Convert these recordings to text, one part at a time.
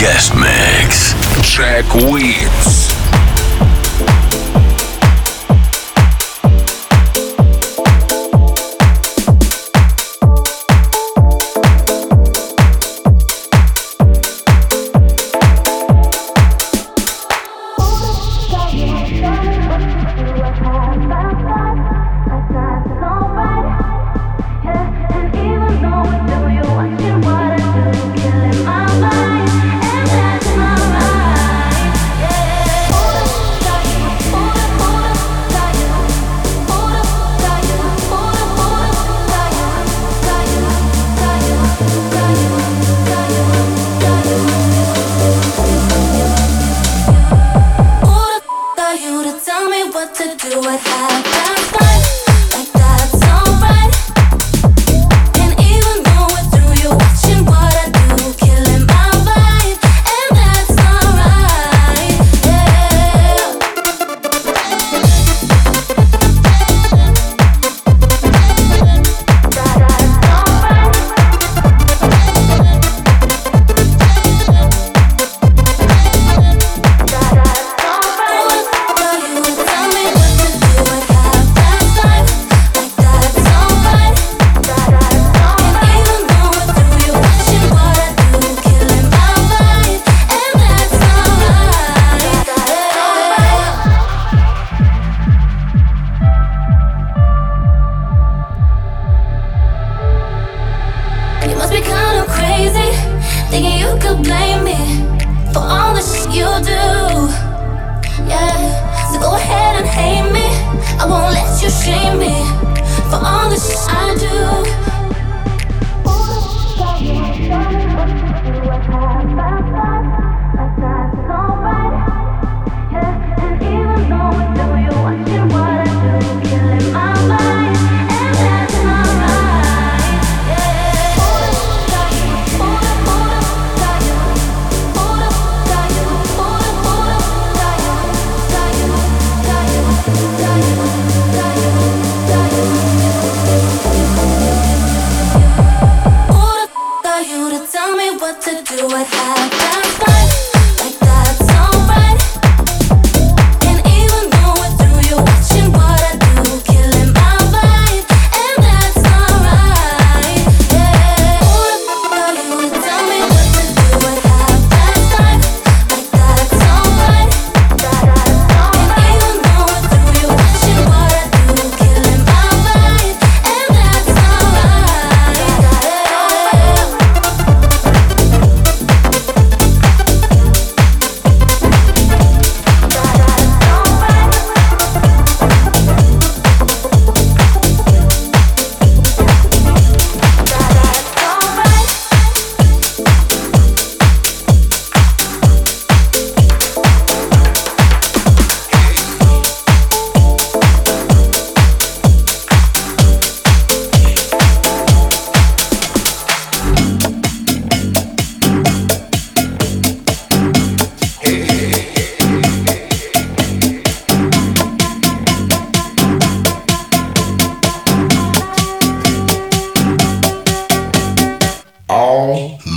guest mix. Jack Wins.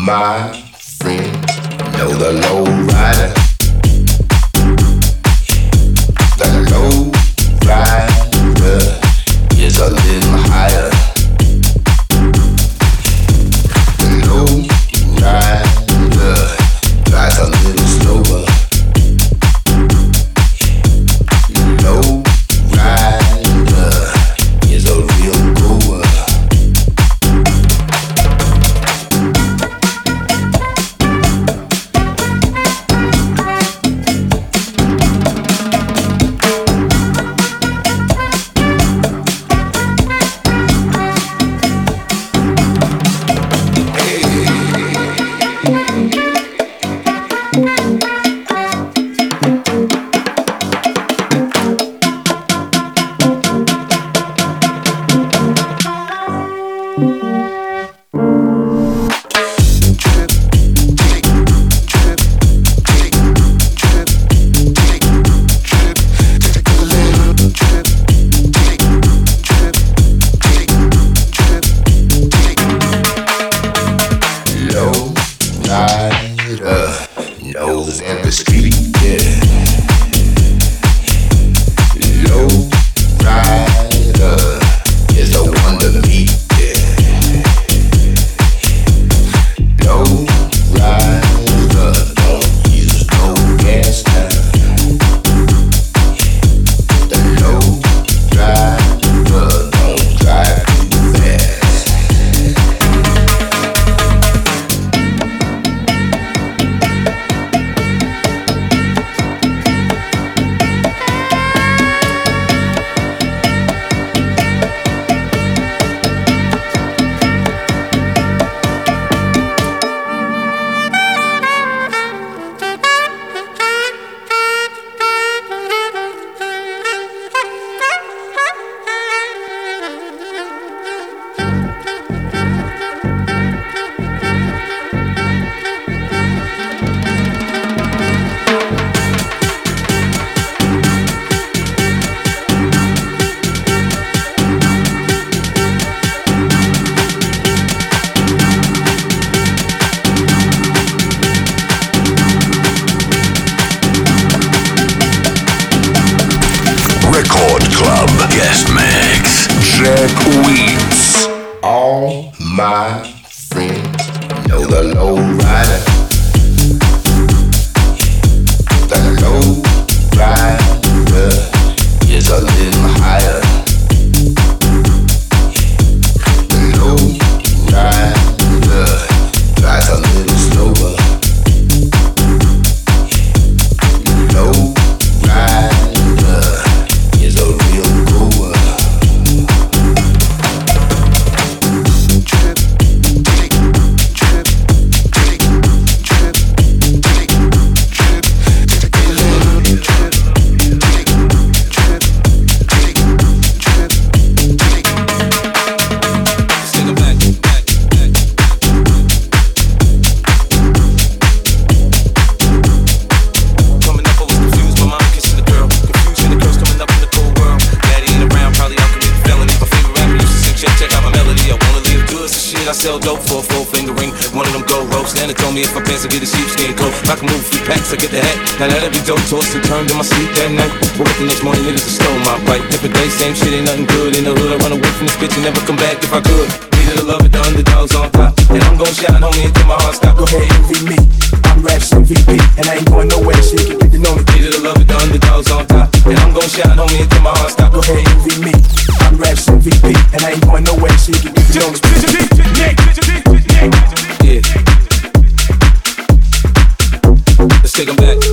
My friend, know the low rider. pants, I get a sheepskin coat. If I can move a few packs, I get the hat. Now that every dope toss and turned in my sleep that night. Woke up the next morning, niggas stole my bike. Different day, same shit, ain't nothing good. In the hood, I run away from this bitch and never come back if I could. Be to love of the underdogs on top. And I'm gon' shine, homie, until my heart stop. Go ahead, envy me. I'm Raps MVP, and I ain't going nowhere, so you can get to know me. Be to love of the underdogs on top. And I'm gon' shine, homie, until my heart stop. Go ahead, envy me. I'm Raps MVP, and I ain't going nowhere, so you can get to know me. take them back.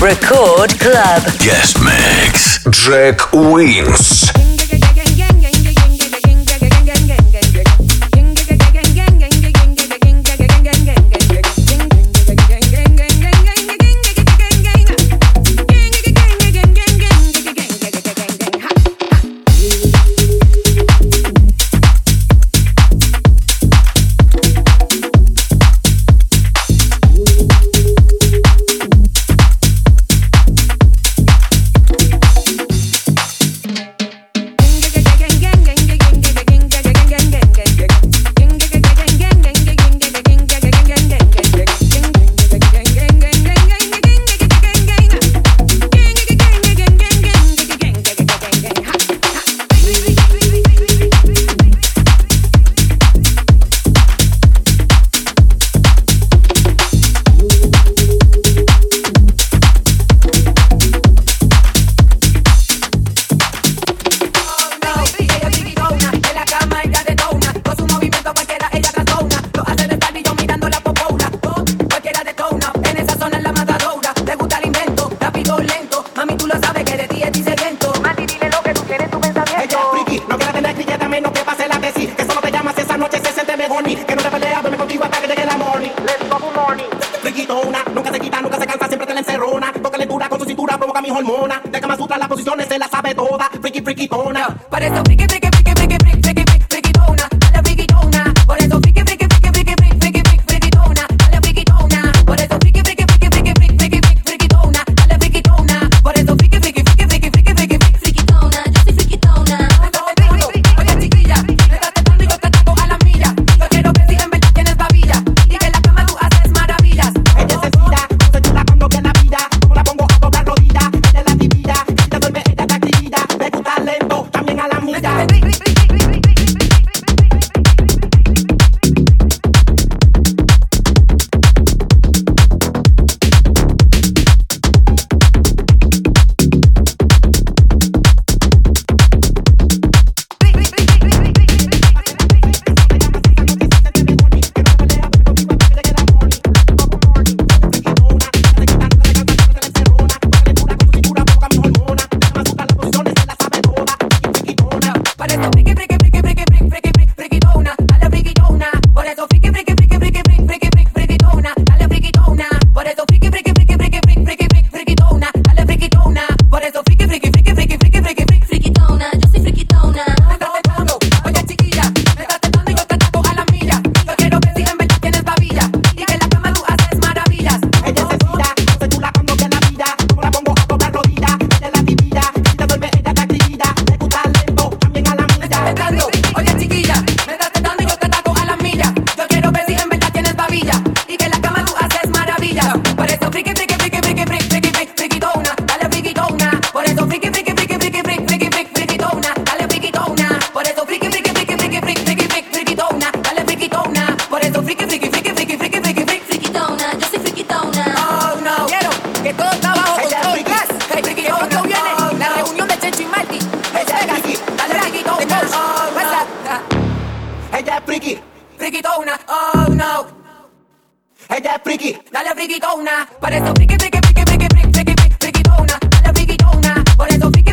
Record Club. Guest Mix. Jack Wins. Ella es friki, frikitona, oh no. Ella es friki, dale frikitona. Por eso friki, friki, friki, friki, friki, friki, frikitona. Dale frikitona, por eso friki.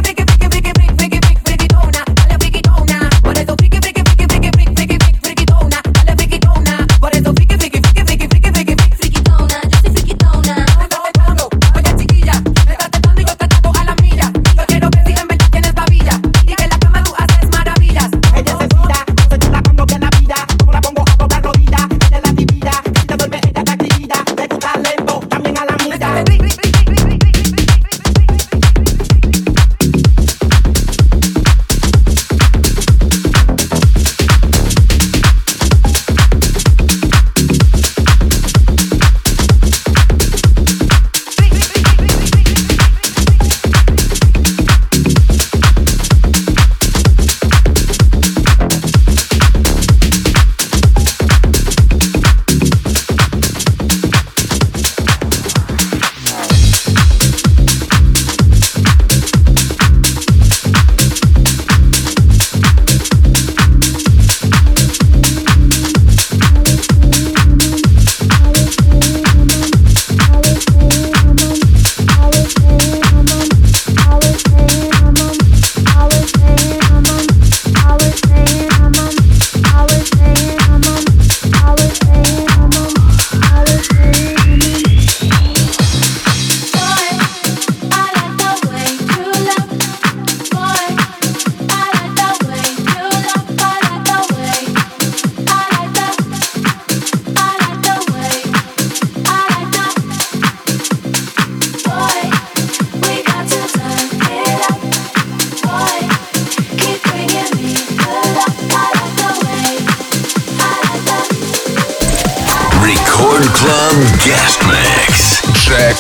Club Guest. Jack.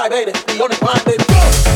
Feel the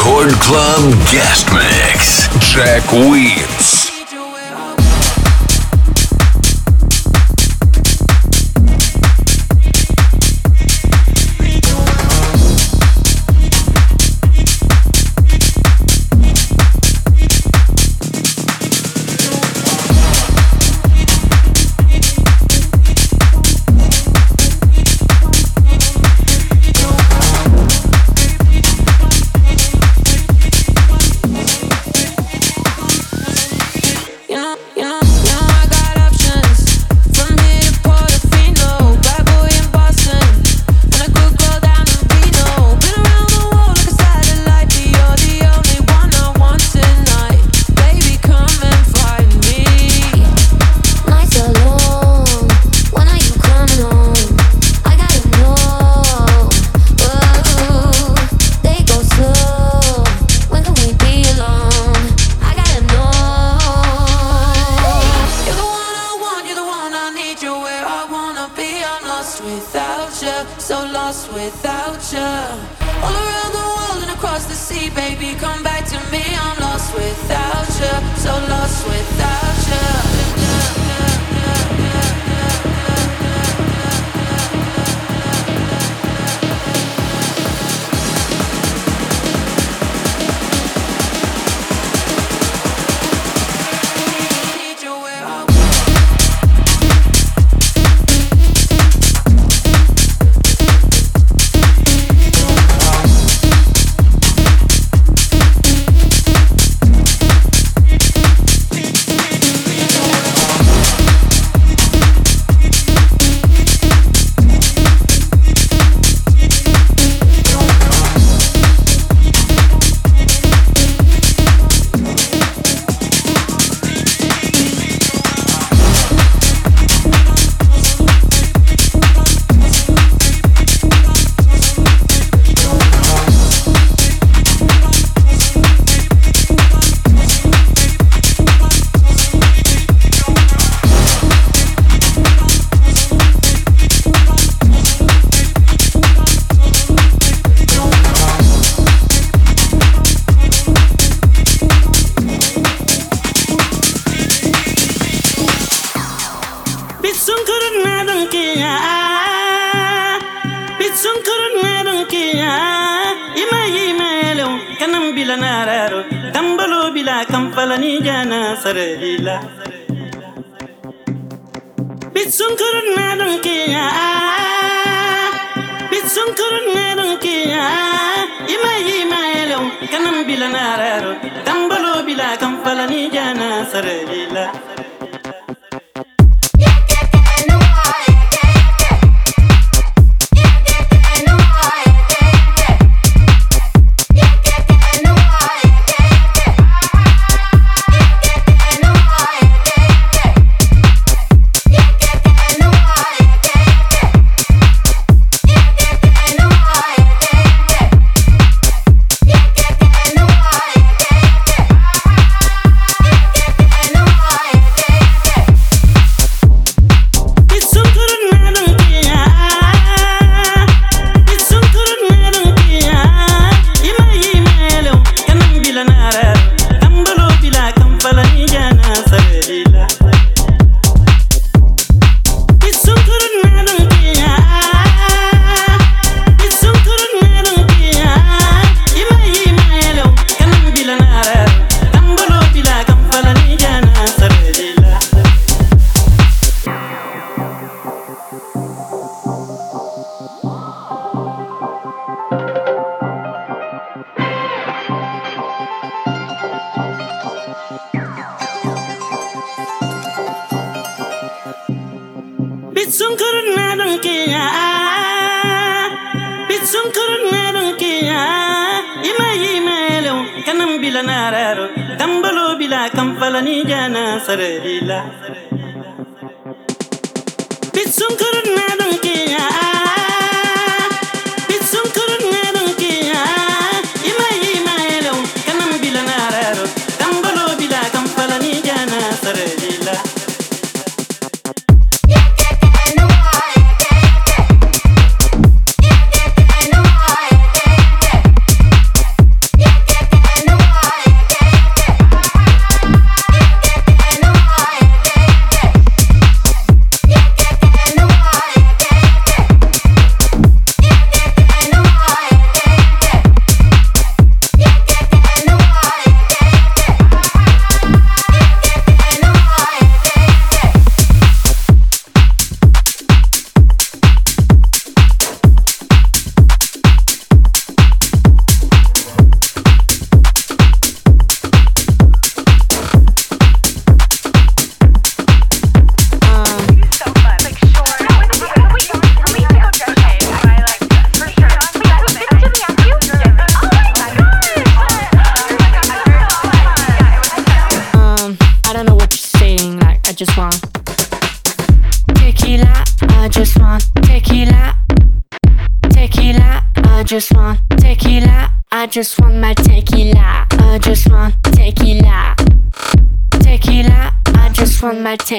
Record Club Guest Mix. Jack Wins.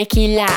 tequila.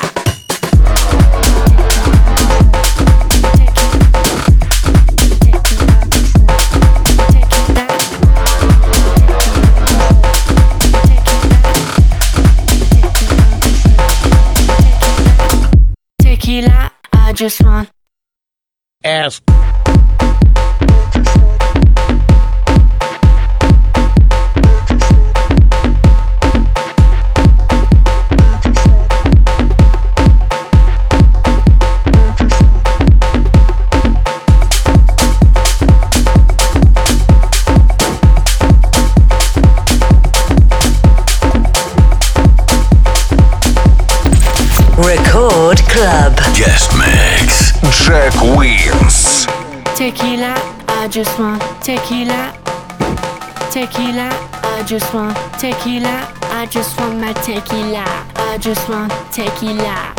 tequila. I just want my tequila. I just want tequila.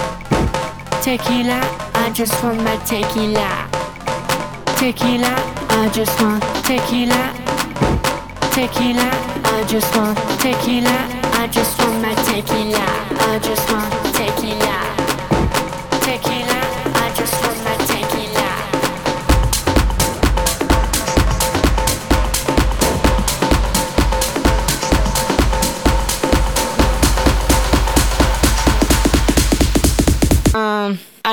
Tequila. I just want my tequila. Tequila. I just want tequila. Tequila. I just want tequila. I just want my tequila. I just want tequila. Tequila.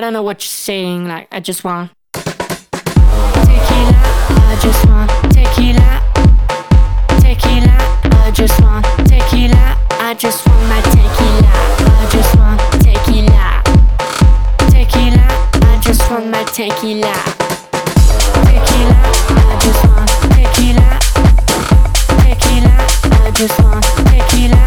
don't know what you're saying. Like, I just want tequila. I just want tequila. Tequila. I just want tequila. I just want my tequila. I just want tequila. Tequila. I just want my tequila. Tequila. I just want tequila. Tequila. I just want tequila.